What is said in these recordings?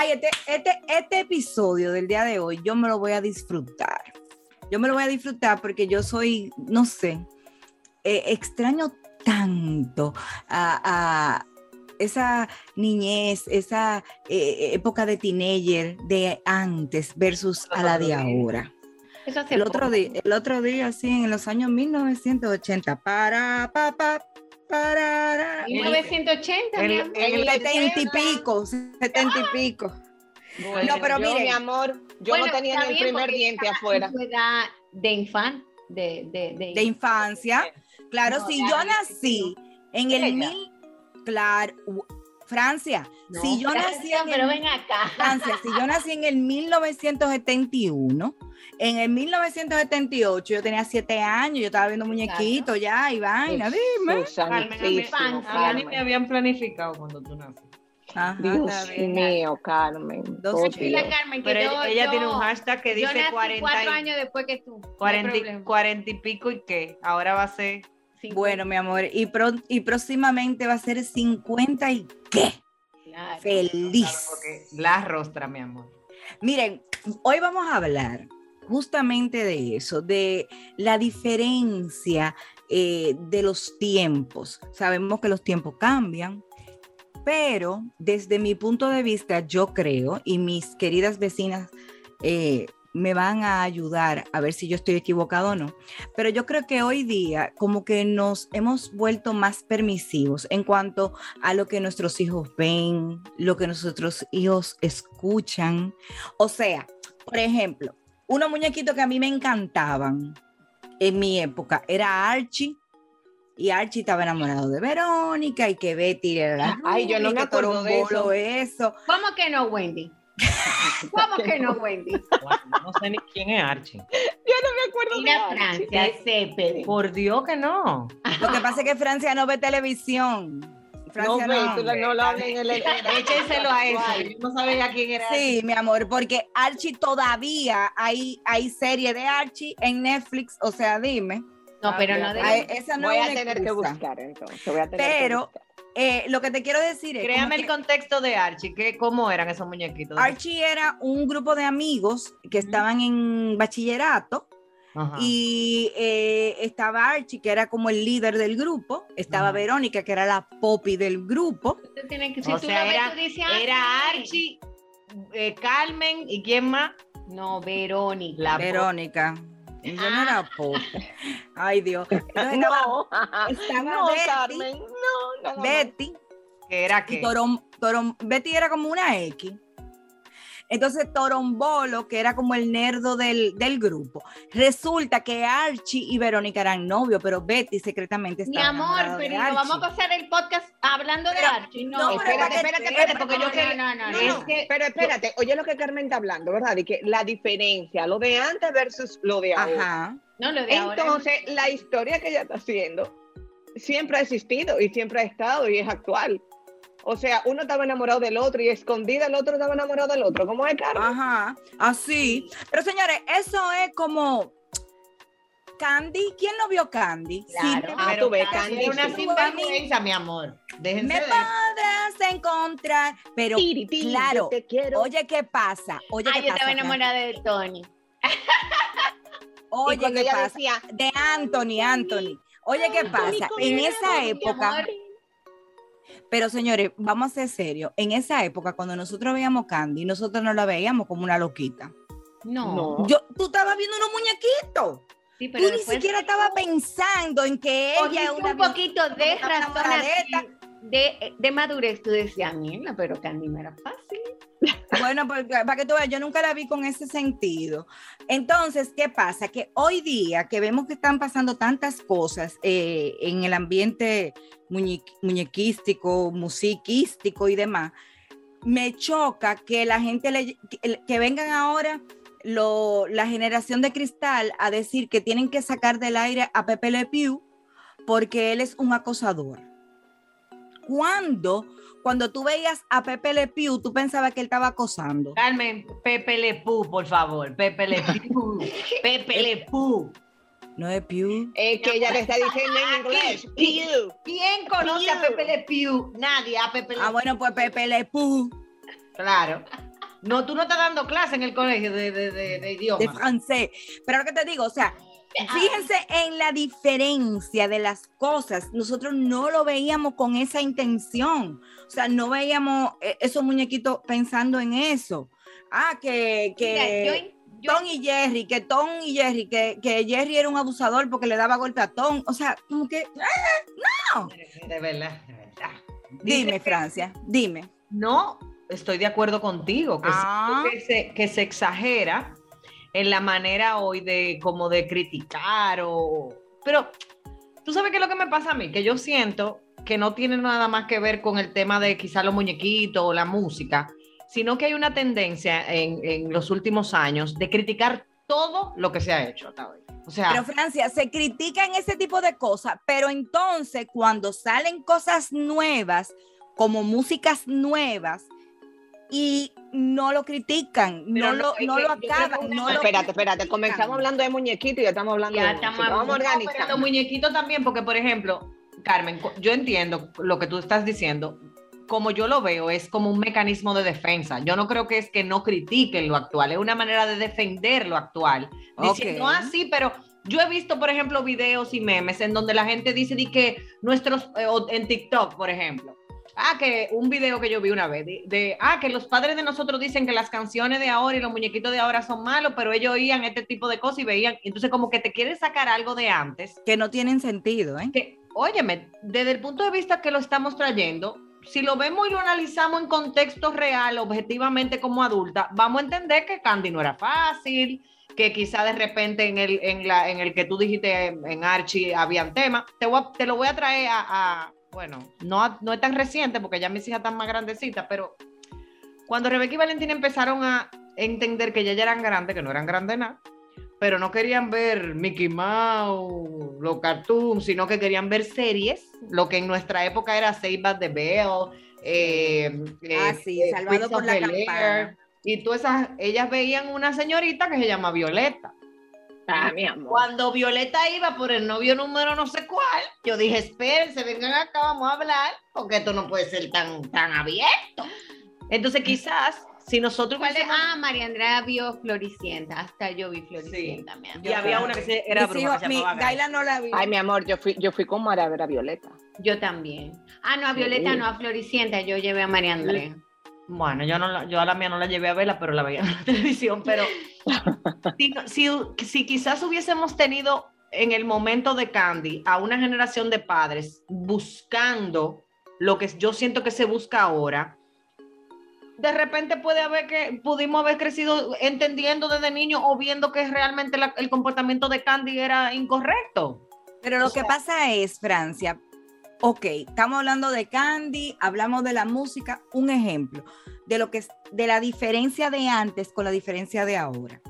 Ay, este, este, este episodio del día de hoy yo me lo voy a disfrutar. Yo me lo voy a disfrutar porque yo soy, no sé, eh, extraño tanto a, a esa niñez, esa eh, época de teenager de antes versus a la de ahora. Eso El otro, día, el otro día, sí, en los años 1980, para, pa, pa, para, 1980, mi amor. en el setenta y pico, setenta y pico. Bueno, No, pero yo, miren. mi amor, yo Bueno, no tenía ni el primer diente afuera. edad de infan, de, de, de, de infancia. Claro, No, si yo nací en el mil, claro, Francia, No, si yo nací en pero el, ven acá. Francia, si yo nací en el 1971, en el 1978 yo tenía siete años, yo estaba viendo muñequitos ya y vaina, dime. A mí me habían planificado cuando tú naciste. Ajá, Dios mío, Carmen. Dos Dios. Carmen que Pero yo, ella yo- tiene un hashtag que yo dice nací 40 cuatro y, años después que tú. no hay 40, y- problema. 40 y pico y qué. Ahora va a ser. Bueno, mi amor, y, pro- y próximamente va a ser 50 y qué, claro. feliz. Porque la rostra, mi amor. Miren, hoy vamos a hablar justamente de eso, de la diferencia eh, de los tiempos. Sabemos que los tiempos cambian, pero desde mi punto de vista yo creo, y mis queridas vecinas eh, me van a ayudar a ver si yo estoy equivocado o no, pero yo creo que hoy día como que nos hemos vuelto más permisivos en cuanto a lo que nuestros hijos ven, lo que nuestros hijos escuchan. O sea, por ejemplo, unos muñequitos que a mí me encantaban en mi época era Archie. Y Archie estaba enamorado de Verónica y que Betty era la Ay, yo no me acuerdo de Torombolo eso. ¿Cómo que no, Wendy? ¿Cómo que no, Wendy? No sé ni quién es Archie. Yo no me acuerdo de Mira Archie. Francia, Cepeda. Por Dios que no. Lo que pasa es que Francia no ve televisión. No, Francia no. no lo hablen en el... Échenselo a eso. No sabía quién era. Sí, mi amor, porque Archie todavía hay, hay serie de Archie en Netflix, o sea, dime. No, pero no Ay, de... esa no Voy a tener que buscar entonces. Voy a tener que Pero buscar. eh, lo que te quiero decir es Créame el que contexto de Archie. Que, ¿Cómo eran esos muñequitos? Archie era un grupo de amigos que estaban en bachillerato Ajá. y eh, estaba Archie, que era como el líder del grupo, estaba Ajá. Verónica, que era la popi del grupo, que- si O tú sea, lo ves, era- tú dices, ah, Era. Archie, eh, Carmen y quién más? No, Verónica. La Verónica. Yo no era popi. Ay, Dios. Entonces No, estaba no, Betty. Carmen, no, más. Betty, que era Torom, Torom- Betty era como una X. Entonces Torombolo, que era como el nerdo del, del grupo, resulta que Archie y Verónica eran novios, pero Betty secretamente Mi estaba amor, enamorada de pero no vamos a pasar el podcast hablando de Archie. No, no, pero Espérate, que- espérate, espérate, porque yo no, quería... no, no, no, Es no. que, pero espérate, oye lo que Carmen está hablando, ¿verdad? Y que la diferencia, lo de antes versus lo de ahora. Ajá. No, lo de ahora. Entonces, la historia que ella está haciendo siempre ha existido y siempre ha estado y es actual. O sea, uno estaba enamorado del otro y escondida el otro estaba enamorado del otro. ¿Cómo es, Carmen? Ajá, así. Pero señores, eso es como Candy. ¿Quién no vio Candy? Claro. Sí, Ah, Pero tú ves, Candy una sí. sinvergüenza, mi amor. Déjense me de encontrar, pero Tiri, tiri, claro, te quiero. oye, ¿qué pasa? Oye, Ay, ¿qué yo pasa? estaba enamorada de Tony. y Oye, ¿qué pasa? decía, De Anthony, Anthony. Oye, ¿qué pasa? En esa época, pero señores, vamos a ser serios. En esa época, cuando nosotros veíamos Candy, nosotros no la veíamos como una loquita. No. no. Yo, tú estabas viendo unos muñequitos. Sí, Tú pero ni después siquiera estabas pensando en que ella es una un poquito de razón de, de madurez. Tú decías, mierda, pero Candy no era fácil. Bueno, pues, para que tú veas, yo nunca la vi con ese sentido. Entonces, ¿qué pasa? Que hoy día que vemos que están pasando tantas cosas eh, en el ambiente muñe- muñequístico, musiquístico y demás, me choca que la gente le, que, vengan ahora la generación de cristal a decir que tienen que sacar del aire a Pepe Le Pew porque él es un acosador. Cuando, cuando tú veías a Pepe Le Pew, tú pensabas que él estaba acosando. Carmen, Pepe Le Pú, por favor. Pepe Le Pú. Pepe Le Pú. No es Pew. Es que ella le está diciendo en inglés. Pew. ¿Quién conoce a Pew. Pepe Le Pew? Nadie, a Pepe Le Ah, bueno, pues Pepe Le Pew Claro. No, tú no estás dando clase en el colegio de, de, de, de idioma. de francés. Pero lo que te digo, o sea, fíjense en la diferencia de las cosas. Nosotros no lo veíamos con esa intención. O sea, no veíamos eh, esos muñequitos pensando en eso. Ah, que, que Mira, yo, yo- Tom y Jerry, que Tom y Jerry, que, que Jerry era un abusador porque le daba golpe a Tom. O sea, como que, De verdad, de verdad. dime, Francia, dime. No, estoy de acuerdo contigo, que, Ah. se, que se exagera en la manera hoy de como de criticar o... Pero, ¿tú sabes qué es lo que me pasa a mí? Que yo siento que no tiene nada más que ver con el tema de quizá los muñequitos o la música, sino que hay una tendencia en, en los últimos años de criticar todo lo que se ha hecho hasta hoy. O sea, Pero Francia, se critican ese tipo de cosas, pero entonces cuando salen cosas nuevas, como músicas nuevas, y no lo critican, no, no, lo, no que lo acaban, no lo Espérate, espérate. Comenzamos hablando de muñequitos y ya estamos hablando Ya de estamos música. Vamos organizando. los muñequitos también, porque por ejemplo, Carmen, yo entiendo lo que tú estás diciendo. Como yo lo veo, es como un mecanismo de defensa. Yo no creo que es que no critiquen lo actual, es una manera de defender lo actual. Diciendo, Ok. ah, sí, pero yo he visto, por ejemplo, videos y memes en donde la gente dice di que nuestros, eh, en TikTok, por ejemplo. Ah, que un video que yo vi una vez, de, de, ah, que los padres de nosotros dicen que las canciones de ahora y los muñequitos de ahora son malos, pero ellos oían este tipo de cosas y veían, entonces como que te quieres sacar algo de antes Que no tienen sentido, ¿eh? que, óyeme, desde el punto de vista que lo estamos trayendo, si lo vemos y lo analizamos en contexto real, objetivamente como adulta, vamos a entender que Candy no era fácil, que quizá de repente en el, en la, en el que tú dijiste en, Archie habían temas. Te, te lo voy a traer a, a- bueno, no, no es tan reciente porque ya mis hijas están más grandecitas, pero cuando Rebeca y Valentina empezaron a entender que ya, ya eran grandes, que no eran grandes nada, pero no querían ver Mickey Mouse, los cartoons, sino que querían ver series, lo que en nuestra época era Save by the Bell, eh, Ah, eh, sí, eh, Salvado por la campana. Y todas esas, ellas veían una señorita que se llama Violeta. Ah, mi amor. Cuando Violeta iba por el novio número no sé cuál, yo dije, espérense, vengan acá, vamos a hablar, porque esto no puede ser tan, tan abierto. Entonces quizás, si nosotros ¿Cuál es? hubiésemos- Ah, María Andrea vio Floricienta. Hasta yo vi Floricienta, mi amor. y había una que se- era se mi- Gaby. Gaila no la vi. Ay, mi amor, yo fui, yo fui con María Vera Violeta. Yo también. Ah, no, a Violeta, Sí. no, a Floricienta. Yo llevé a María Andrea. Bueno, yo, no la- yo a la mía no la llevé a verla, pero la veía en la televisión. Pero si, si- si quizás hubiésemos tenido en el momento de Candy a una generación de padres buscando lo que yo siento que se busca ahora, de repente puede haber que pudimos haber crecido entendiendo desde niño o viendo que realmente la- el comportamiento de Candy era incorrecto. Pero lo O que pasa es, Francia, ok, estamos hablando de Candy, hablamos de la música, un ejemplo de lo que es de la diferencia de antes con la diferencia de ahora.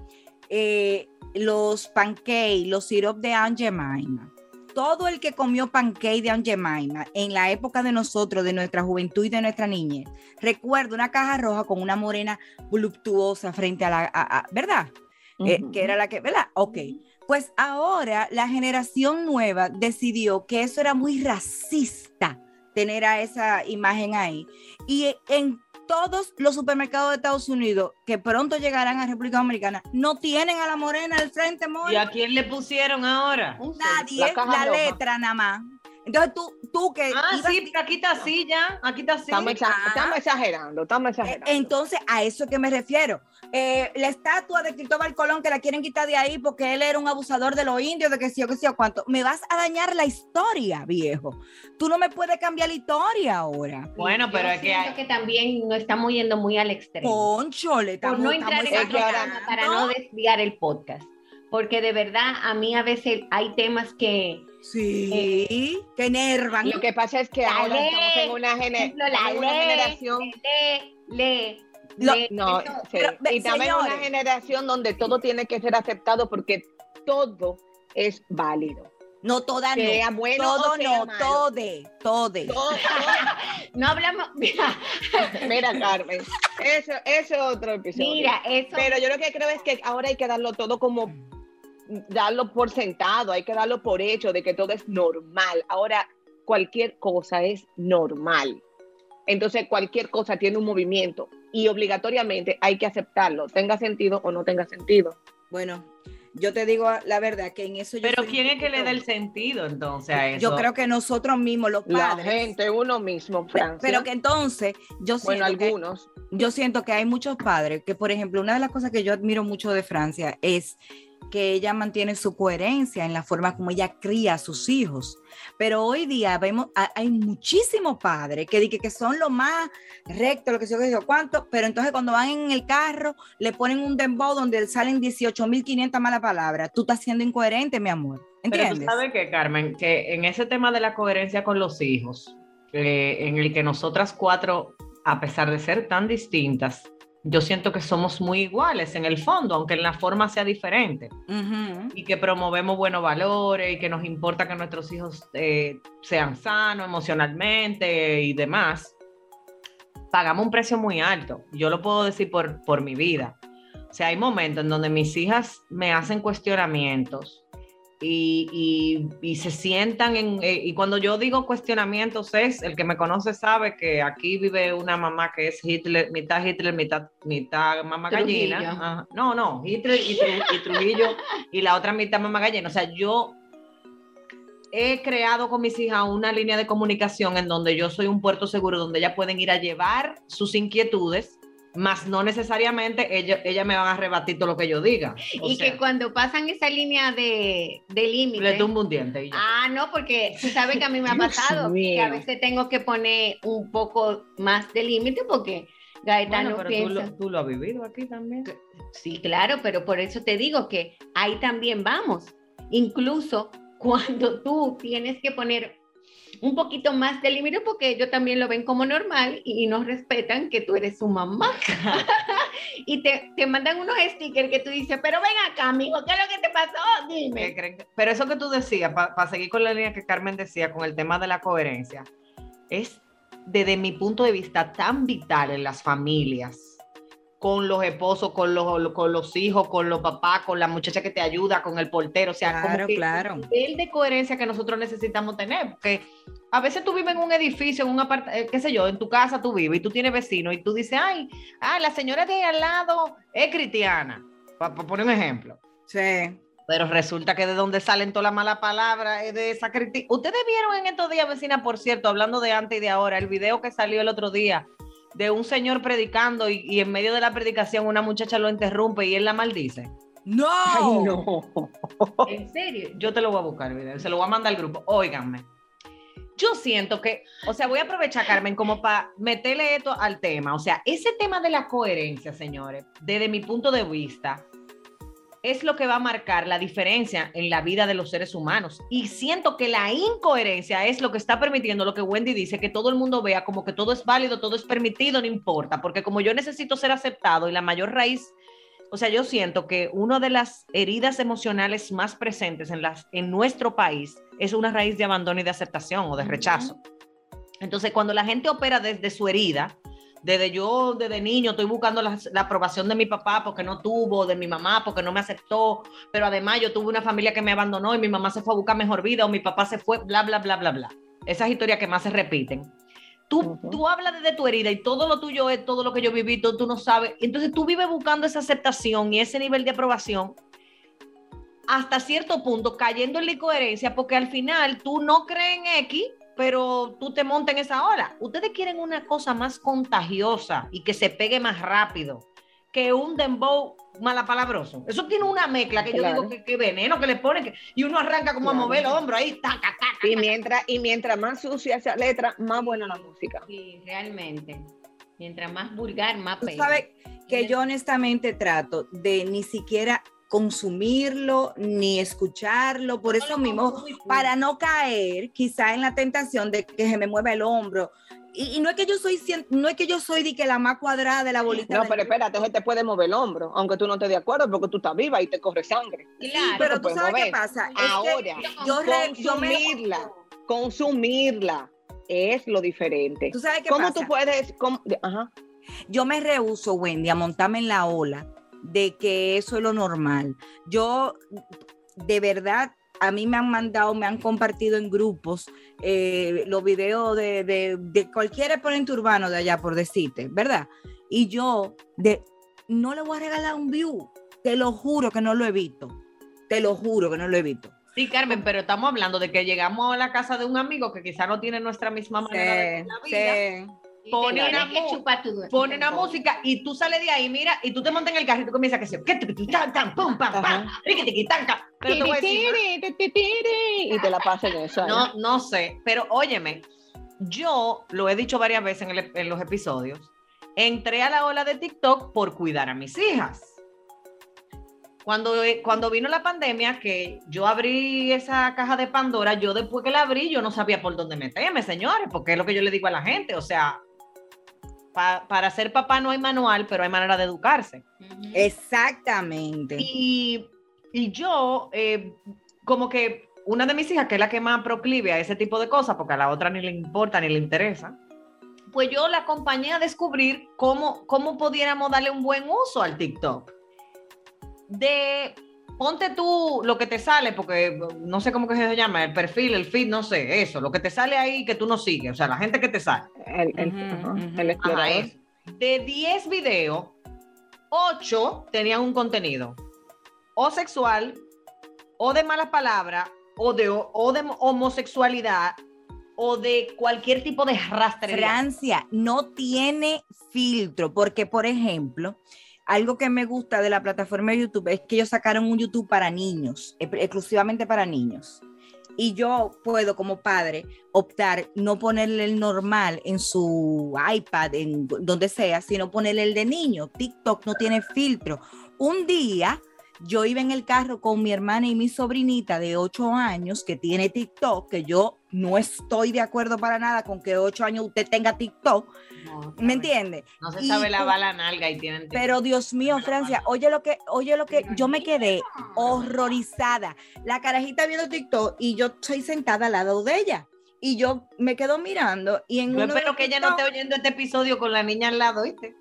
Eh, los pancakes, los syrup de Aunt Jemima. Todo el que comió pancake de Aunt Jemima en la época de nosotros, de nuestra juventud y de nuestra niñez, recuerdo una caja roja con una morena voluptuosa frente a la, a- a- ¿verdad? Eh, que era la que, ¿verdad? Ok. Pues ahora la generación nueva decidió que eso era muy racista tener a esa imagen ahí. Y en todos los supermercados de Estados Unidos que pronto llegarán a República Dominicana no tienen a la morena al frente, ¿Y Moni. a quién le pusieron ahora? Nadie, La letra nada más. Entonces tú, tú que Ah, ibas- sí, pero aquí está así ya. Aquí está así. Estamos, Ah. estamos exagerando, estamos Eh, exagerando. Entonces, a eso que me refiero. Eh, la estatua de Cristóbal Colón que la quieren quitar de ahí porque él era un abusador de los indios, de que sí o que sí o cuánto. Me vas a dañar la historia, viejo. Tú no me puedes cambiar la historia ahora. Bueno, Yo pero es que hay- que también no estamos yendo muy al extremo. Conchole, por estamos, no entrar en para no desviar el podcast. Porque de verdad, a mí a veces hay temas que, Sí, que enervan. Lo que pasa es que La ahora estamos en una, por gene- ejemplo, la en una generación. lee, lee, Lo-. No, sí. pero, y también una señores. generación donde todo tiene que ser aceptado porque todo es válido. No, toda no. Sea bueno todo no, malo. tode, tode. Todo- todo- No hablamos, mira, Mira, Carmen, eso, eso es otro episodio. mira, eso. Pero yo lo que creo es que ahora hay que darlo todo como darlo por sentado, hay que darlo por hecho de que todo es normal. Ahora cualquier cosa es normal. Entonces cualquier cosa tiene un movimiento y obligatoriamente hay que aceptarlo, tenga sentido o no tenga sentido. Bueno, yo te digo la verdad que en eso yo Pero ¿quién es que le da el sentido entonces a eso? Yo creo que nosotros mismos, los La padres. gente, uno mismo, Francia. Pero que entonces, yo bueno, siento, que, algunos. yo siento que hay muchos padres que, por ejemplo, una de las cosas que yo admiro mucho de Francia es que ella mantiene su coherencia en la forma como ella cría a sus hijos. Pero hoy día vemos, ha- hay muchísimos padres que, di- que, que son lo más recto, lo que sé yo, sé yo cuánto, pero entonces cuando van en el carro le ponen un dembow donde salen 18.500 malas palabras. Tú estás siendo incoherente, mi amor. Pero tú ¿Entiendes? sabes que, Carmen, que en ese tema de la coherencia con los hijos, eh, en el que nosotras cuatro, a pesar de ser tan distintas, yo siento que somos muy iguales en el fondo, aunque en la forma sea diferente, y que promovemos buenos valores y que nos importa que nuestros hijos eh, sean sanos emocionalmente y demás. Pagamos un precio muy alto. Yo lo puedo decir por, por mi vida. O sea, hay momentos en donde mis hijas me hacen cuestionamientos y, y- y se sientan en... eh, y cuando yo digo cuestionamientos es, el que me conoce sabe que aquí vive una mamá que es Hitler, mitad Hitler, mitad, mitad mamá Trujillo. gallina. Ajá. No, no, Hitler y, y Trujillo y la otra mitad mamá gallina. O sea, yo he creado con mis hijas una línea de comunicación en donde yo soy un puerto seguro, donde ellas pueden ir a llevar sus inquietudes, más no necesariamente ellas ella me van a rebatir todo lo que yo diga. O y sea, que cuando pasan esa línea de, de le límite. tumbo un diente y. Ah, no, porque tú sabes que a mí me ha pasado que a veces tengo que poner un poco más de límite porque Gaetano Bueno, pero tú piensa. lo, tú lo has vivido aquí también. Sí, claro, pero por eso te digo que ahí también vamos. Incluso cuando tú tienes que poner un poquito más de límite porque ellos también lo ven como normal y no respetan que tú eres su mamá. y te, te mandan unos stickers que tú dices, pero ven acá, amigo, ¿qué es lo que te pasó? ¿Qué Dime. Pero eso que tú decías, para seguir con la línea que Carmen decía con el tema de la coherencia, es desde mi punto de vista tan vital en las familias, con los esposos, con los, con los hijos, con los papás, con la muchacha que te ayuda, con el portero, o sea, como Claro, que claro. el nivel de coherencia que nosotros necesitamos tener, porque a veces tú vives en un edificio, en un apartamento, qué sé yo, en tu casa tú vives y tú tienes vecinos y tú dices, ay, ah, la señora de ahí al lado es cristiana, para poner un ejemplo. Sí. Pero resulta que de donde salen todas las malas palabras es de esa crítica. Ustedes vieron en estos días, vecina, por cierto, hablando de antes y de ahora, el video que salió el otro día de un señor predicando y, y en medio de la predicación una muchacha lo interrumpe y él la maldice. No. Ay, no. En serio, yo te lo voy a buscar video, se lo voy a mandar al grupo. Óiganme. Yo siento que, o sea, voy a aprovechar, Carmen, como para meterle esto al tema. O sea, ese tema de la coherencia, señores, desde mi punto de vista, es lo que va a marcar la diferencia en la vida de los seres humanos. Y siento que la incoherencia es lo que está permitiendo lo que Wendy dice, que todo el mundo vea como que todo es válido, todo es permitido, no importa, porque como yo necesito ser aceptado y la mayor raíz, o sea, yo siento que una de las heridas emocionales más presentes en, las, en nuestro país es una raíz de abandono y de aceptación o de rechazo. Entonces, cuando la gente opera desde su herida, desde yo, desde niño, estoy buscando la, la aprobación de mi papá porque no tuvo, de mi mamá porque no me aceptó, pero además yo tuve una familia que me abandonó y mi mamá se fue a buscar mejor vida o mi papá se fue, bla, bla, bla, bla, bla. esas historias que más se repiten. Tú, tú hablas desde tu herida y todo lo tuyo es todo lo que yo viví, todo tú no sabes. Entonces tú vives buscando esa aceptación y ese nivel de aprobación hasta cierto punto, cayendo en la incoherencia, porque al final tú no crees en X, pero tú te montas en esa ola. Ustedes quieren una cosa más contagiosa y que se pegue más rápido que un dembow malapalabroso. Eso tiene una mezcla que yo digo que, que veneno que le ponen que- y uno arranca como a mover el hombro ahí, taca, taca. Y mientras, y mientras más sucia esa letra, más buena la música. Sí, realmente. Mientras más vulgar, más Tú pega. sabes que yo honestamente trato de ni siquiera consumirlo ni escucharlo, por eso mismo, para no caer quizá en la tentación de que se me mueva el hombro. Y, y no es que yo soy cien- no es que yo soy de que la más cuadrada de la bolita. No, pero espérate, se te puede mover el hombro, aunque tú no estés de acuerdo, porque tú estás viva y te corre sangre. Claro. pero tú sabes qué mover. pasa. Es que Ahora, yo, yo me, consumirla, consumirla es lo diferente. tú sabes qué ¿Cómo pasa? tú puedes? cómo- ajá. yo me rehuso, Wendy, a montarme en la ola de que eso es lo normal. Yo, de verdad, a mí me han mandado, me han compartido en grupos eh, los videos de, de, de cualquier exponente urbano de allá, por decirte, ¿verdad? Y yo de, no le voy a regalar un view, te lo juro que no lo evito, te lo juro que no lo evito. Sí, Carmen, pero estamos hablando de que llegamos a la casa de un amigo que quizá no tiene nuestra misma manera de ver la vida. sí. Pone una que tu- Pone una música y tú sales de ahí, mira, y tú te montas en el carro y tú comienzas a decir, ¿qué te tan, tan, pum, pam, pam. Pero te voy a decir, y te la pasan eso. no, no sé, pero óyeme, yo lo he dicho varias veces en, el- en los episodios, entré a la ola de TikTok por cuidar a mis hijas. Cuando, eh, cuando vino la pandemia, que yo abrí esa caja de Pandora, yo después que la abrí, yo no sabía por dónde meterme, señores, porque es lo que yo le digo a la gente, o sea, pa- para ser papá no hay manual, pero hay manera de educarse. Exactamente. Y, y yo, eh, como que una de mis hijas, que es la que más proclive a ese tipo de cosas, porque a la otra ni le importa ni le interesa, pues yo la acompañé a descubrir cómo, cómo pudiéramos darle un buen uso al TikTok. De ponte tú lo que te sale, porque no sé cómo que se llama, el perfil, el feed, no sé, eso, lo que te sale ahí que tú no sigues, o sea, la gente que te sale. El, el- Ajá. De 10 videos, 8 tenían un contenido o sexual, o de malas palabras, o de, o de homosexualidad, o de cualquier tipo de rastrería. Francia no tiene filtro, porque por ejemplo, algo que me gusta de la plataforma de YouTube es que ellos sacaron un YouTube para niños, ex- exclusivamente para niños. Y yo puedo como padre optar no ponerle el normal en su iPad, en donde sea, sino ponerle el de niño. TikTok no tiene filtro. Un día yo iba en el carro con mi hermana y mi sobrinita de 8 años que tiene TikTok, que yo no estoy de acuerdo para nada con que 8 años usted tenga TikTok, No, ¿me entiende? No se Y sabe lavar con- la nalga y tienen. Pero Dios mío, Francia, oye lo que, oye lo que, yo me quedé horrorizada. La carajita viendo TikTok y yo estoy sentada al lado de ella. Y yo me quedo mirando y en Yo uno espero que ella no esté TikTok- oyendo este episodio con la niña al lado, ¿viste?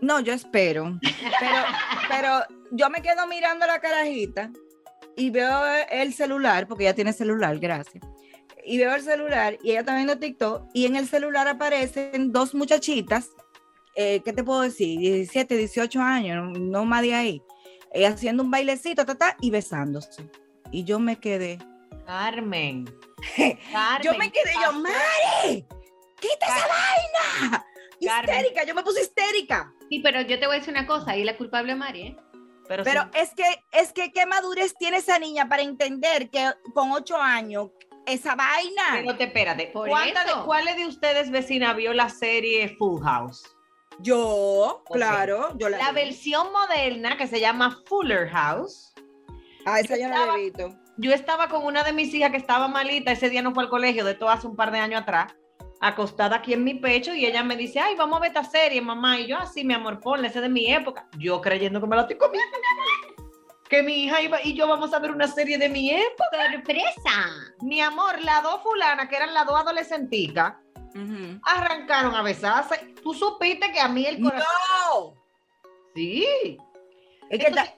No, yo espero. Pero, pero yo me quedo mirando la carajita y veo el celular, porque ella tiene celular, gracias. Y veo el celular y ella está viendo TikTok y en el celular aparecen dos muchachitas, eh, ¿qué te puedo decir? 17, 18 años, no, más de ahí, eh, haciendo un bailecito, ta, ta, y besándose. Y yo me quedé. Carmen. yo me quedé, yo, ¡Mare! ¡Quita esa vaina! Carmen. Histérica, yo me puse histérica. Sí, pero yo te voy a decir una cosa, ahí la culpable es Mari, ¿eh? Pero, Pero sí. es que, es que, ¿qué madurez tiene esa niña para entender que con ocho años esa vaina? Pero te espérate. Por ¿cuántas de-. ¿Cuáles de ustedes, vecina, vio la serie Full House? yo, claro, yo la, La vi. versión moderna que se llama Fuller House. Ah, esa yo no la he visto. Yo estaba con una de mis hijas que estaba malita, ese día no fue al colegio, de todo hace un par de años atrás, acostada aquí en mi pecho y ella me dice, ay, vamos a ver esta serie, mamá. Y yo, así, mi amor, ponle, ese de mi época. Yo creyendo que me la estoy comiendo. Que mi hija iba y yo vamos a ver una serie de mi época. ¡Sorpresa! Mi amor, las dos fulanas, que eran las dos adolescenticas, arrancaron a besarse. Tú supiste que a mí el corazón... No, Sí. es que Entonces, ta-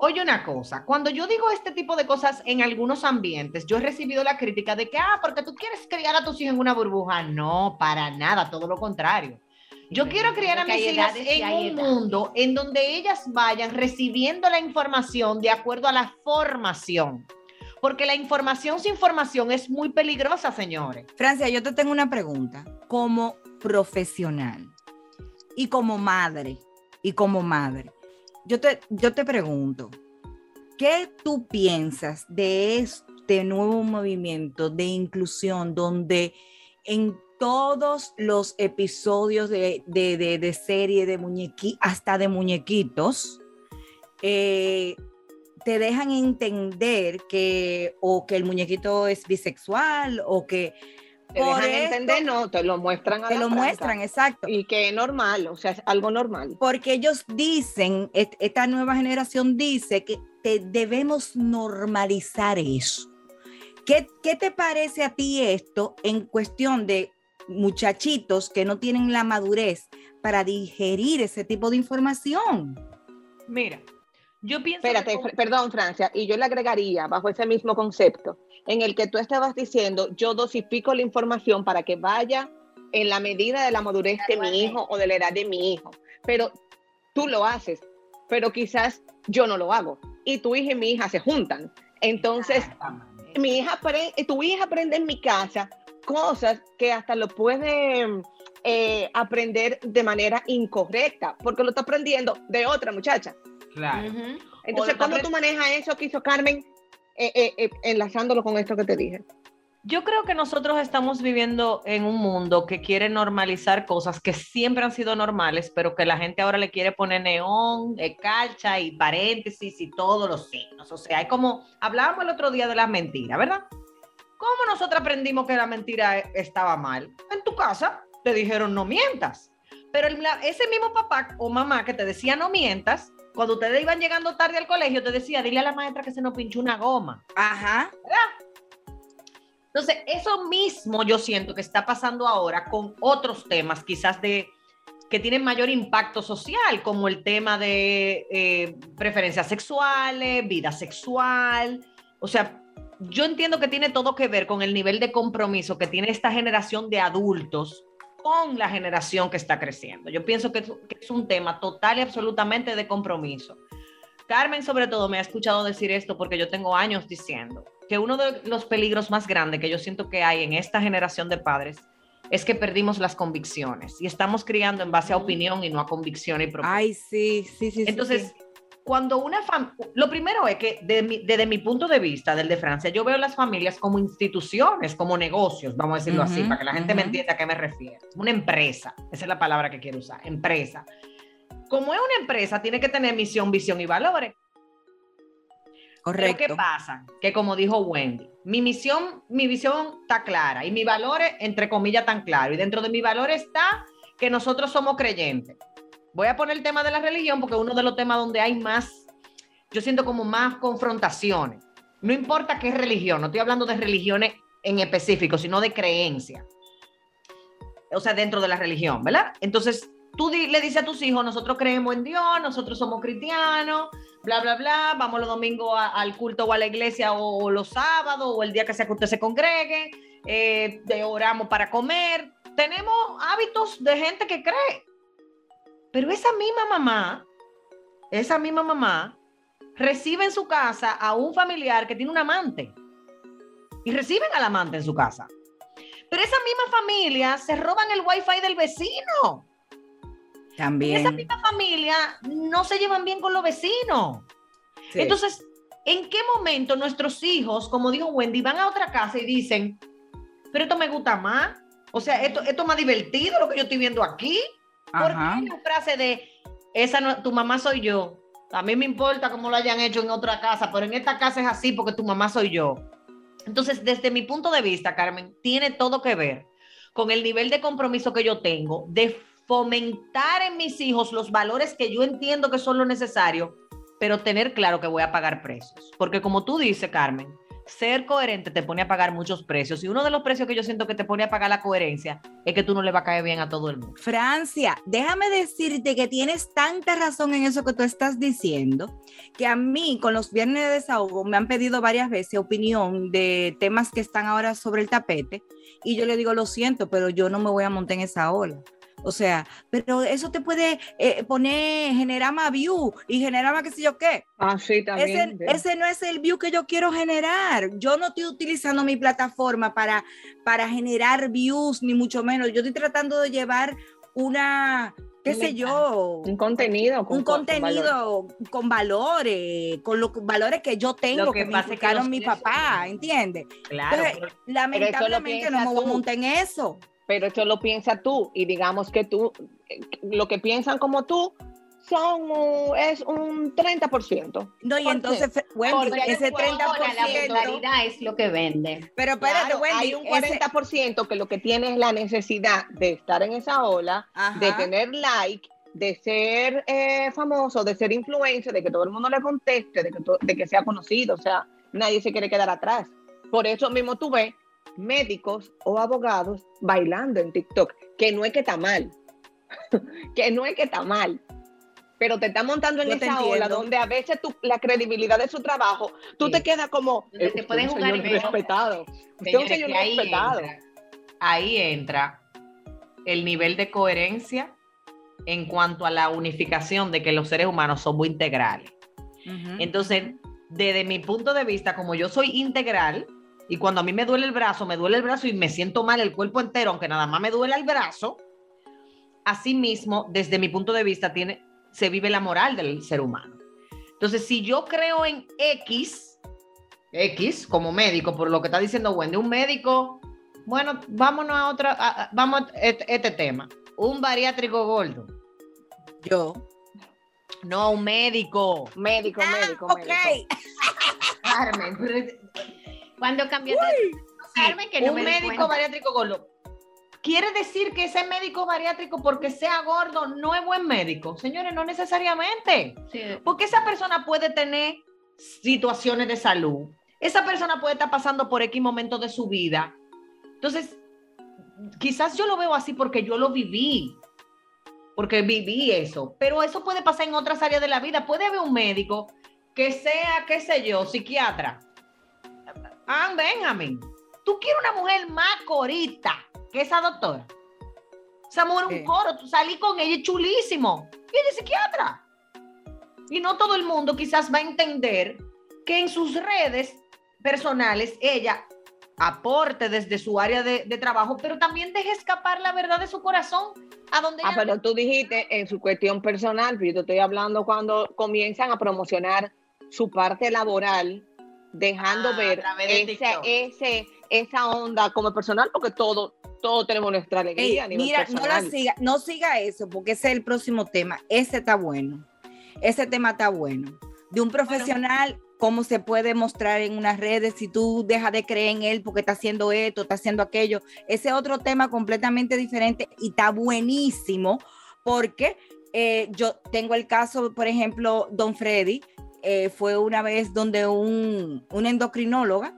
Oye una cosa, cuando yo digo este tipo de cosas en algunos ambientes, yo he recibido la crítica de que, ah, porque tú quieres criar a tus hijos en una burbuja. No, para nada, todo lo contrario. Yo quiero criar a mis hijas en un mundo en donde ellas vayan recibiendo la información de acuerdo a la formación. Porque la información sin formación es muy peligrosa, señores. Francia, yo te tengo una pregunta. Como profesional y como madre, y como madre, yo te, yo te pregunto, ¿qué tú piensas de este nuevo movimiento de inclusión donde en todos los episodios de, de, de, de serie, de muñequi, hasta de muñequitos, eh, te dejan entender que o que el muñequito es bisexual o que Te por dejan esto- entender, no, te lo muestran a te la lo franca. muestran, exacto. Y que es normal, o sea, es algo normal. Porque ellos dicen, esta nueva generación dice que te debemos normalizar eso. ¿Qué, ¿Qué te parece a ti esto en cuestión de muchachitos que no tienen la madurez para digerir ese tipo de información? Mira, yo pienso. que Espérate, fr- perdón, Francia, y yo le agregaría bajo ese mismo concepto, en el que tú estabas diciendo, yo dosifico la información para que vaya en la medida de la madurez de mi hijo o de la edad de mi hijo. Pero tú lo haces, pero quizás yo no lo hago. Y tu hija y mi hija se juntan. Entonces, mi hija tu hija aprende en mi casa cosas que hasta lo puede eh, aprender de manera incorrecta, porque lo está aprendiendo de otra muchacha. Claro. Ujú. Entonces, O ¿cómo tú manejas eso que hizo Carmen, eh, eh, eh, enlazándolo con esto que te dije? Yo creo que nosotros estamos viviendo en un mundo que quiere normalizar cosas que siempre han sido normales, pero que la gente ahora le quiere poner neón, eh, calcha y paréntesis y todos los signos. O sea, hay como, hablábamos el otro día de la mentira, ¿verdad? ¿Cómo nosotros aprendimos que la mentira eh, estaba mal? En tu casa te dijeron no mientas, pero el- ese mismo papá o mamá que te decía no mientas, cuando ustedes iban llegando tarde al colegio, te decía, dile a la maestra que se nos pinchó una goma. Ajá. Entonces, eso mismo yo siento que está pasando ahora con otros temas, quizás de que tienen mayor impacto social, como el tema de eh, preferencias sexuales, vida sexual. O sea, yo entiendo que tiene todo que ver con el nivel de compromiso que tiene esta generación de adultos con la generación que está creciendo. Yo pienso que es, que es un tema total y absolutamente de compromiso. Carmen, sobre todo, me ha escuchado decir esto porque yo tengo años diciendo que uno de los peligros más grandes que yo siento que hay en esta generación de padres es que perdimos las convicciones y estamos criando en base a opinión y no a convicción y propósito. Ay, sí, sí, sí. sí, Entonces, sí. Cuando una familia, lo primero es que de mi- desde mi punto de vista, del de Francia, yo veo las familias como instituciones, como negocios, vamos a decirlo así, Ujú, para que la gente me ujú. entienda a qué me refiero. Una empresa, esa es la palabra que quiero usar, empresa. Como es una empresa, tiene que tener misión, visión y valores. Pero ¿qué correcto. pasa? Que como dijo Wendy, mi misión, mi visión está clara y mis valores, entre comillas, tan claro. Y dentro de mis valores está que nosotros somos creyentes. Voy a poner el tema de la religión porque es uno de los temas donde hay más, yo siento como más confrontaciones. No importa qué religión, no estoy hablando de religiones en específico, sino de creencia. O sea, dentro de la religión, ¿verdad? Entonces, tú le dices a tus hijos, nosotros creemos en Dios, nosotros somos cristianos, bla, bla, bla, vamos los domingos a- al culto o a la iglesia o, o los sábados o el día que sea que usted se congregue, eh, oramos para comer. Tenemos hábitos de gente que cree. Pero esa misma mamá, esa misma mamá, recibe en su casa a un familiar que tiene un amante. Y reciben al amante en su casa. Pero esa misma familia se roban el wifi del vecino. Y esa También. misma familia no se llevan bien con los vecinos. sí. Entonces, ¿en qué momento nuestros hijos, como dijo Wendy, van a otra casa y dicen, pero esto me gusta más? O sea, esto, esto es más divertido lo que yo estoy viendo aquí. ¿Por Ajá. qué la frase de, esa no- tu mamá soy yo? A mí me importa cómo lo hayan hecho en otra casa, pero en esta casa es así porque tu mamá soy yo. Entonces, desde mi punto de vista, Carmen, tiene todo que ver con el nivel de compromiso que yo tengo de fomentar en mis hijos los valores que yo entiendo que son lo necesario, pero tener claro que voy a pagar precios. Porque como tú dices, Carmen, ser coherente te pone a pagar muchos precios. Y uno de los precios que yo siento que te pone a pagar la coherencia es que tú no le va a caer bien a todo el mundo. Francia, déjame decirte que tienes tanta razón en eso que tú estás diciendo, que a mí con los viernes de desahogo me han pedido varias veces opinión de temas que están ahora sobre el tapete y yo le digo, lo siento, pero yo no me voy a montar en esa ola. O sea, pero eso te puede eh, poner, generar más view y generar más qué sé yo qué. Ah, sí, también. ese no es el view que yo quiero generar. Yo no estoy utilizando mi plataforma para, para generar views, ni mucho menos. Yo estoy tratando de llevar una, qué sé yo, un contenido. con- un contenido con valores, con los valores que yo tengo, Lo que, que me inculcaron mi papá, ¿entiendes? Claro. Entonces, Lamentablemente no me voy a tú. montar en eso. Pero eso lo piensa tú y digamos que tú, eh, lo que piensan como tú son un- es un 30%. No, y ¿Por entonces, Porque ese Ahora, la 30%, popularidad es lo que vende. pero espérate, Claro, Wendy, hay un ese- 40% que lo que tiene es la necesidad de estar en esa ola, Ajá. de tener like, de ser eh, famoso, de ser influencer, de que todo el mundo le conteste, de que, de que sea conocido, o sea, nadie se quiere quedar atrás. Por eso mismo tú ves médicos o abogados bailando en TikTok, que no es que está mal, que no es que está mal, pero te está montando en Yo esa ola donde a veces la credibilidad de su trabajo, tú Sí. te quedas como, eh, te pueden un jugar señor respetado, usted es un Señores, señor ahí respetado. entra, ahí entra el nivel de coherencia en cuanto a la unificación de que los seres humanos somos integrales. Entonces, desde mi punto de vista, como yo soy integral, y cuando a mí me duele el brazo, me duele el brazo y me siento mal el cuerpo entero, aunque nada más me duele el brazo, asimismo, desde mi punto de vista, tiene, se vive la moral del ser humano. Entonces, si yo creo en X, X como médico, por lo que está diciendo Wendy, un médico, bueno, vámonos a otra, a- a- vamos a este, este tema. Un bariátrico gordo, yo. no un médico. Médico, Ah, médico, ok. médico. Carmen, Cuando cambiaste de Carmen, que no un me di médico bariátrico gordo. ¿Quiere decir que ese médico bariátrico, porque sea gordo, no es buen médico? Señores, no necesariamente. Sí. Porque esa persona puede tener situaciones de salud. Esa persona puede estar pasando por X momentos de su vida. Entonces, quizás yo lo veo así porque yo lo viví. Porque viví eso. Pero eso puede pasar en otras áreas de la vida. Puede haber un médico que sea, qué sé yo, psiquiatra. Ann Benjamin. Tú quieres una mujer más corita que esa doctora. Esa mujer Sí. un coro. Tú salí con ella, chulísimo. Y ella es psiquiatra. Y no todo el mundo quizás va a entender que en sus redes personales ella aporte desde su área de, de trabajo, pero también deje escapar la verdad de su corazón a donde Ah, ella pero tú dijiste en su cuestión personal, pero yo te estoy hablando cuando comienzan a promocionar su parte laboral, dejando Ah, a ver TikTok. ese, esa onda como personal, porque todo, todos tenemos nuestra Ey, alegría a nivel mira, no, la siga, no siga eso, porque ese es el próximo tema. Ese está bueno. Ese tema está bueno. De un profesional, cómo se puede mostrar en unas redes si tú dejas de creer en él porque está haciendo esto, está haciendo aquello. Ese es otro tema completamente diferente y está buenísimo porque eh, yo tengo el caso, por ejemplo, Don Freddy eh, fue una vez donde un, una endocrinóloga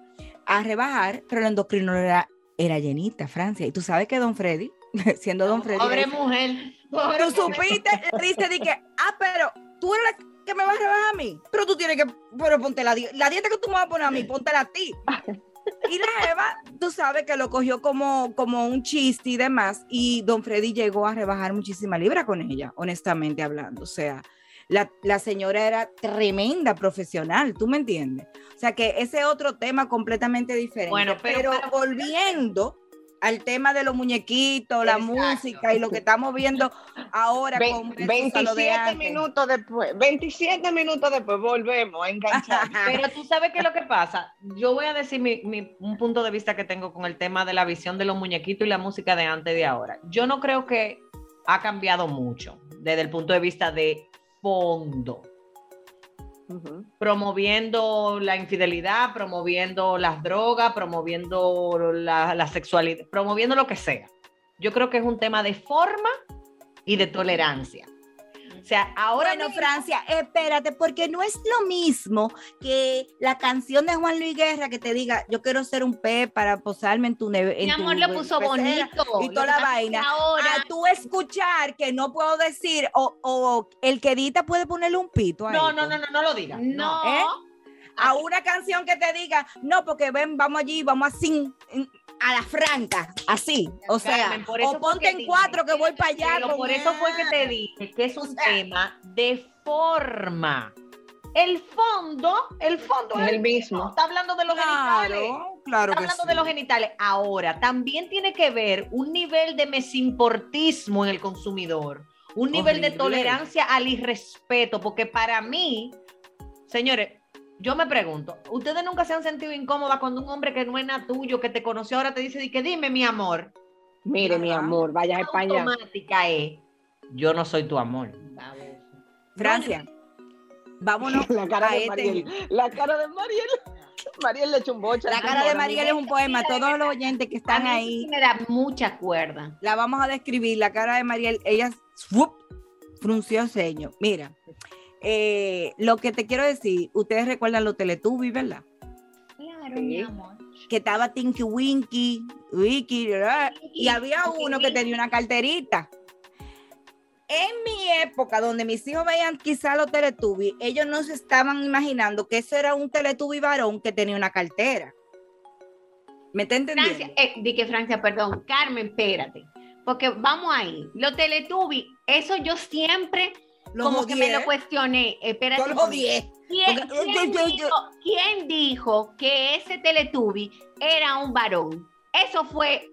a rebajar, pero la endocrinóloga era, llenita, Francia. Y tú sabes que Don Freddy, siendo Don Freddy, Pobre mujer. pobre tú supiste, le dice que, ah, pero tú eres la que me vas a rebajar a mí, pero tú tienes que, pero ponte la, la dieta que tú me vas a poner a mí, póntela a ti. Y la Eva, tú sabes que lo cogió como, como un chiste y demás, y don Freddy llegó a rebajar muchísima libra con ella, honestamente hablando. O sea, la, la señora era tremenda profesional, ¿tú me entiendes? O sea, que ese otro tema completamente diferente. Bueno, pero- pero- volviendo al tema de los muñequitos, la Exacto. música y lo que estamos viendo ahora Ve- con versus a lo de 27 antes. minutos después, 27 minutos después volvemos a enganchar. Pero tú sabes qué es lo que pasa. Yo voy a decir mi, mi- un punto de vista que tengo con el tema de la visión de los muñequitos y la música de antes y de ahora. Yo no creo que ha cambiado mucho desde el punto de vista de fondo. Promoviendo la infidelidad, promoviendo las drogas, promoviendo la, la sexualidad, promoviendo lo que sea. Yo creo que es un tema de forma y de tolerancia. O sea, ahora Bueno, mismo- Francia, espérate, porque no es lo mismo que la canción de Juan Luis Guerra que te diga, yo quiero ser un pez para posarme en tu neve. Mi tu amor lo puso pecera", bonito. Y toda la vaina. Ahora, A tú escuchar que no puedo decir, o, o el que edita puede ponerle un pito No, no, no, no, no lo digas. no. ¿Eh? A una canción que te diga, no, porque ven, vamos allí, vamos así, a la franca, así. O sea, Carmen, por eso o ponte en dije, cuatro que voy para allá. Pero por eso fue que te dije que es un O sea- tema de forma. El fondo, el fondo Es el mismo. Está hablando de los genitales. Claro, claro Está que hablando sí. de los genitales. Ahora, también tiene que ver un nivel de mesimportismo en el consumidor, un nivel de tolerancia al irrespeto, porque para mí, señores, yo me pregunto, ¿ustedes nunca se han sentido incómodas cuando un hombre que no es nada tuyo, que te conoció ahora te dice, di que dime mi amor? Mire, mi amor, vaya a España. automática es, yo no soy tu amor. Francia, vámonos La cara a de este. Mariel. La cara de Mariel. Mariel le echó un bocha. La cara de Mariel es un poema. Todos los oyentes que A están ahí, sí me da mucha cuerda. la vamos a describir. La cara de Mariel, ella ¡swoop! frunció el ceño. Mira, eh, lo que te quiero decir, ustedes recuerdan los Teletubbies, ¿verdad? Claro, Sí. mi amor. Que estaba Tinky Winky, Wiki, y había uno que tenía una carterita. En mi época, donde mis hijos veían quizá los Teletubbies, ellos no se estaban imaginando que eso era un Teletubby varón que tenía una cartera. ¿Me está entendiendo? Francia, eh, di que Francia, perdón. Carmen, espérate. Porque vamos ahí. Los Teletubbies, eso yo siempre Los como que me lo odié. cuestioné. Espérate. Yo los un momento. odié. ¿Quién, Porque- quién yo- yo- dijo, quién dijo que ese Teletubby era un varón? Eso fue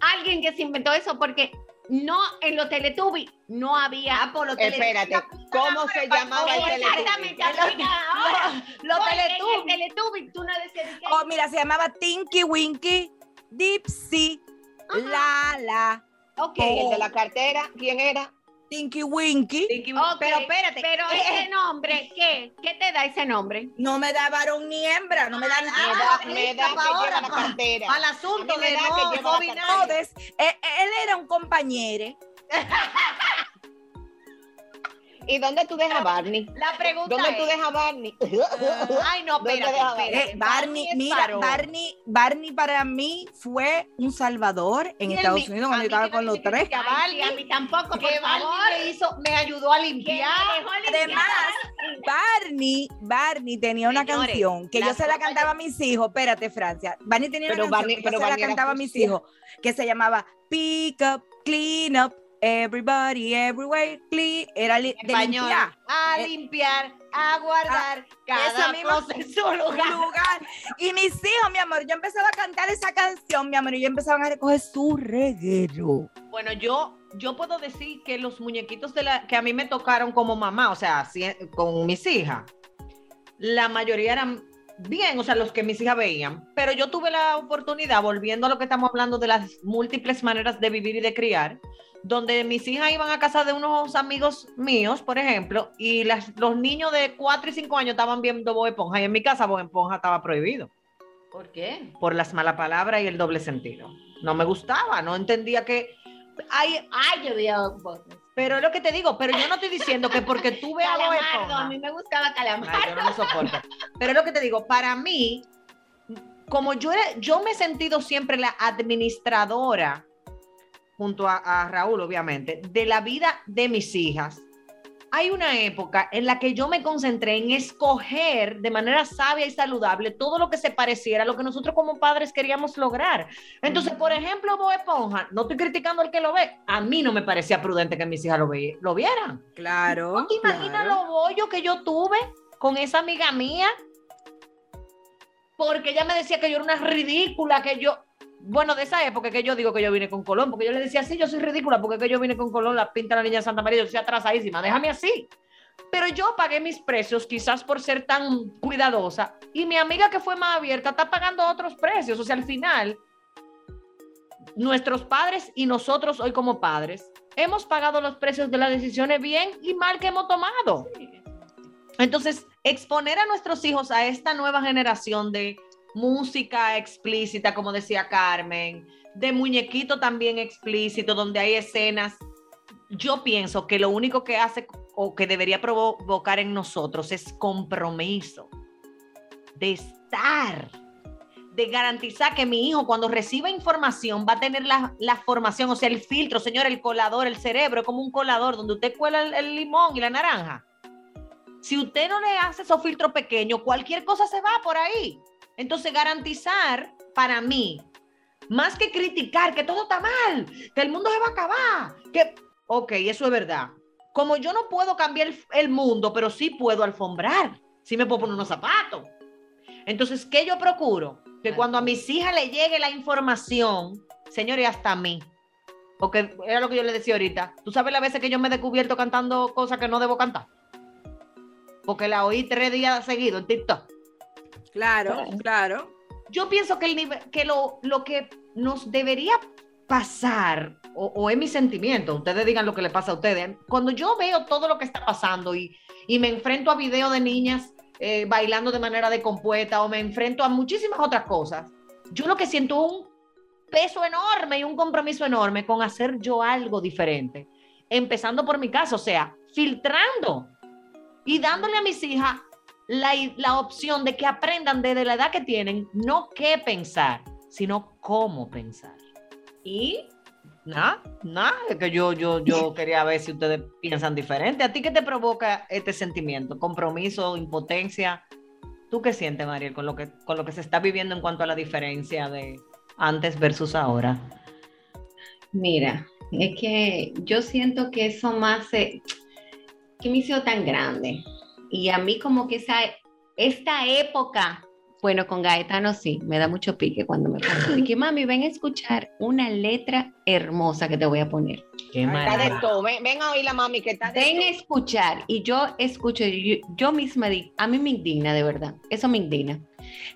alguien que se inventó eso porque no en los Teletubbies no había. Ah, por los Espérate, ¿cómo se llamaba el Exactamente. Teletubby? Ahora, Los Teletubbies. Teletubby tú no decías que- Oh, mira, se llamaba Tinky Winky, Dipsy, Lala, Ok. ¿Y el de la cartera? ¿Quién era? Tinky Winky. Ok, Pero espérate. Pero eh, ese nombre, ¿qué? ¿Qué te da ese nombre? No me da varón ni hembra, no me da Me nada. da, me da que ahora, lleva la cartera. Al asunto me de no, que lleva no él, él era un compañero. ¿Y dónde tú dejas a Barney? La pregunta ¿Dónde tú es. dejas a Barney? Ay, no, ¿Dónde espérate, deja- espérate. Eh, Barney, es mira. Barney, Barney para mí fue un salvador en Estados mi- Unidos a cuando yo estaba que no con los tres. Ay, sí, Barney, a mí tampoco, por Que Barney favor. me hizo, me ayudó a ¿Quién limpiar. me dejó limpiar? Además, Barney, Barney tenía una Señores, canción que yo se la cantaba a mis hijos. Espérate, Francia. Barney tenía Pero una canción Barney- que pero yo se la Barney cantaba a mis hijos que se llamaba Pick Up, Clean Up, Everybody, Everywhere, Clean. Era de Español. limpiar. A Eh, limpiar, a guardar esa cada misma- cosa en su lugar. lugar. Y mis hijos, mi amor, yo empezaba a cantar esa canción, mi amor, y ellos empezaban a recoger su reguero. Bueno, yo, yo puedo decir que los muñequitos de la, que a mí me tocaron como mamá, o sea, si- con mis hijas, la mayoría eran bien, o sea, los que mis hijas veían. Pero yo tuve la oportunidad, volviendo a lo que estamos hablando de las múltiples maneras de vivir y de criar, donde mis hijas iban a casa de unos amigos míos, por ejemplo, y las, los niños de 4 y 5 años estaban viendo Bob Esponja, y en mi casa Bob Esponja estaba prohibido ¿Por qué? por las malas palabras y el doble sentido. No me gustaba, no entendía que... Ay, yo vi a pero es lo que te digo, pero yo no estoy diciendo que porque tú veas Bob Esponja- a mí me gustaba Calamardo. Ay, yo no lo soporto. Pero es lo que te digo, para mí, como yo, era- yo me he sentido siempre la administradora, junto a, a Raúl, obviamente, de la vida de mis hijas. Hay una época en la que yo me concentré en escoger de manera sabia y saludable todo lo que se pareciera a lo que nosotros como padres queríamos lograr. Entonces, por ejemplo, Bob Esponja, no estoy criticando al que lo ve, a mí no me parecía prudente que mis hijas lo, lo vieran. Claro. ¿No te imaginas los bollos que yo tuve con esa amiga mía? Porque ella me decía que yo era una ridícula, que yo... Bueno, de esa época que yo digo que yo vine con Colón, porque yo le decía, sí, yo soy ridícula, porque que yo vine con Colón, la pinta la niña de Santa María, yo soy atrasadísima, déjame así. Pero yo pagué mis precios quizás por ser tan cuidadosa y mi amiga que fue más abierta está pagando otros precios. O sea, al final, nuestros padres y nosotros hoy como padres hemos pagado los precios de las decisiones bien y mal que hemos tomado. Entonces, exponer a nuestros hijos a esta nueva generación de música explícita, como decía Carmen, de muñequito también explícito, donde hay escenas, yo pienso que lo único que hace o que debería provocar en nosotros es compromiso de estar, de garantizar que mi hijo cuando reciba información va a tener la, la formación, o sea, el filtro, señor, el colador, el cerebro, es como un colador donde usted cuela el, el limón y la naranja. Si usted no le hace esos filtros pequeños, cualquier cosa se va por ahí. Entonces, garantizar para mí, más que criticar que todo está mal, que el mundo se va a acabar, que, ok, eso es verdad. Como yo no puedo cambiar el, el mundo, pero sí puedo alfombrar, sí me puedo poner unos zapatos. Entonces, ¿qué yo procuro? Que cuando a mis hijas le llegue la información, señores, hasta a mí, porque era lo que yo le decía ahorita, tú sabes las veces que yo me he descubierto cantando cosas que no debo cantar, porque la oí tres días seguidos en TikTok. Claro, claro. Yo pienso que, el nivel, que lo, lo que nos debería pasar, o, o es mi sentimiento, ustedes digan lo que le pasa a ustedes, cuando yo veo todo lo que está pasando y, y me enfrento a videos de niñas eh, bailando de manera de compuesta o me enfrento a muchísimas otras cosas, yo lo que siento es un peso enorme y un compromiso enorme con hacer yo algo diferente, empezando por mi casa, o sea, filtrando y dándole a mis hijas la, la opción de que aprendan desde la edad que tienen, no qué pensar, sino cómo pensar. Y nada, nada, es que yo, yo, yo quería ver si ustedes piensan diferente. ¿A ti qué te provoca este sentimiento? ¿Compromiso, impotencia? ¿Tú qué sientes, Mariel, con lo que, con lo que se está viviendo en cuanto a la diferencia de antes versus ahora? Mira, es que yo siento que eso más, eh, que me hizo tan grande. Y a mí como que esa, esta época, bueno, con Gaetano sí, me da mucho pique cuando me pongo. que mami, ven a escuchar una letra hermosa que te voy a poner. Qué Está de todo. Ven, ven a oír la mami que está de Ven a escuchar y yo escucho, yo, yo misma a mí me indigna de verdad, eso me indigna.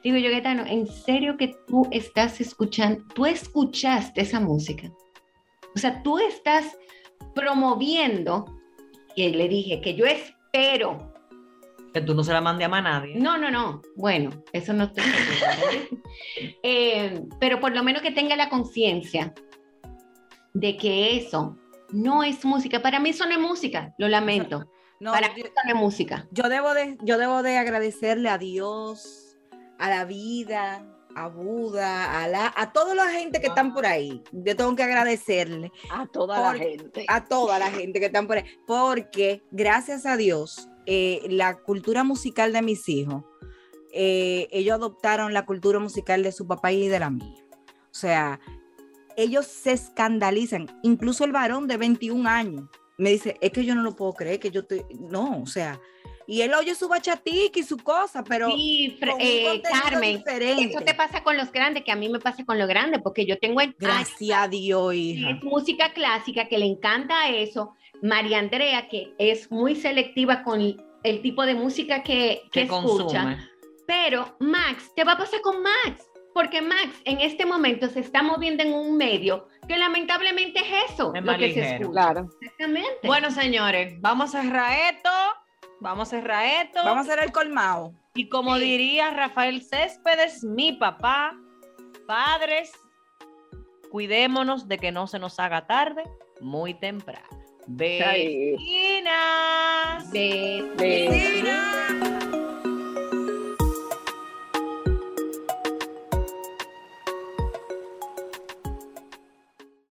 Digo yo, Gaetano, ¿en serio que tú estás escuchando, tú escuchaste esa música? O sea, tú estás promoviendo, y le dije que yo espero, Que tú no se la mande a más nadie. no, no, no, bueno, eso no estoy Eh, pero por lo menos que tenga la conciencia de que eso no es música. Para mí eso no es música, lo lamento. No, Para yo, mí eso no es música. yo debo de, yo debo de agradecerle a Dios, a la vida, a Buda, a, la, a toda la gente que están por ahí. Yo tengo que agradecerle A toda la gente. a toda la gente que están por ahí, porque gracias a Dios, eh, la cultura musical de mis hijos, eh, ellos adoptaron la cultura musical de su papá y de la mía. O sea, ellos se escandalizan, incluso el varón de 21 años me dice, es que yo no lo puedo creer, que yo estoy, no, o sea, y él oye su bachatica y su cosa, pero Sí, con eh, Carmen, diferente. eso te pasa con los grandes, que a mí me pasa con los grandes, porque yo tengo el Gracias a Dios, hija. es música clásica, que le encanta eso. María Andrea, que es muy selectiva con el tipo de música que, que Que escucha. consume. Pero Max, te va a pasar con Max, porque Max en este momento se está moviendo en un medio que lamentablemente es eso, Es lo más que se escucha. Claro. Exactamente. Bueno, señores, vamos a cerrar esto. Vamos a cerrar esto. Vamos a hacer el colmado. Y como Sí. diría Rafael Céspedes, mi papá, padres, cuidémonos de que no se nos haga tarde muy temprano. Vecinas. de- De- Vecina.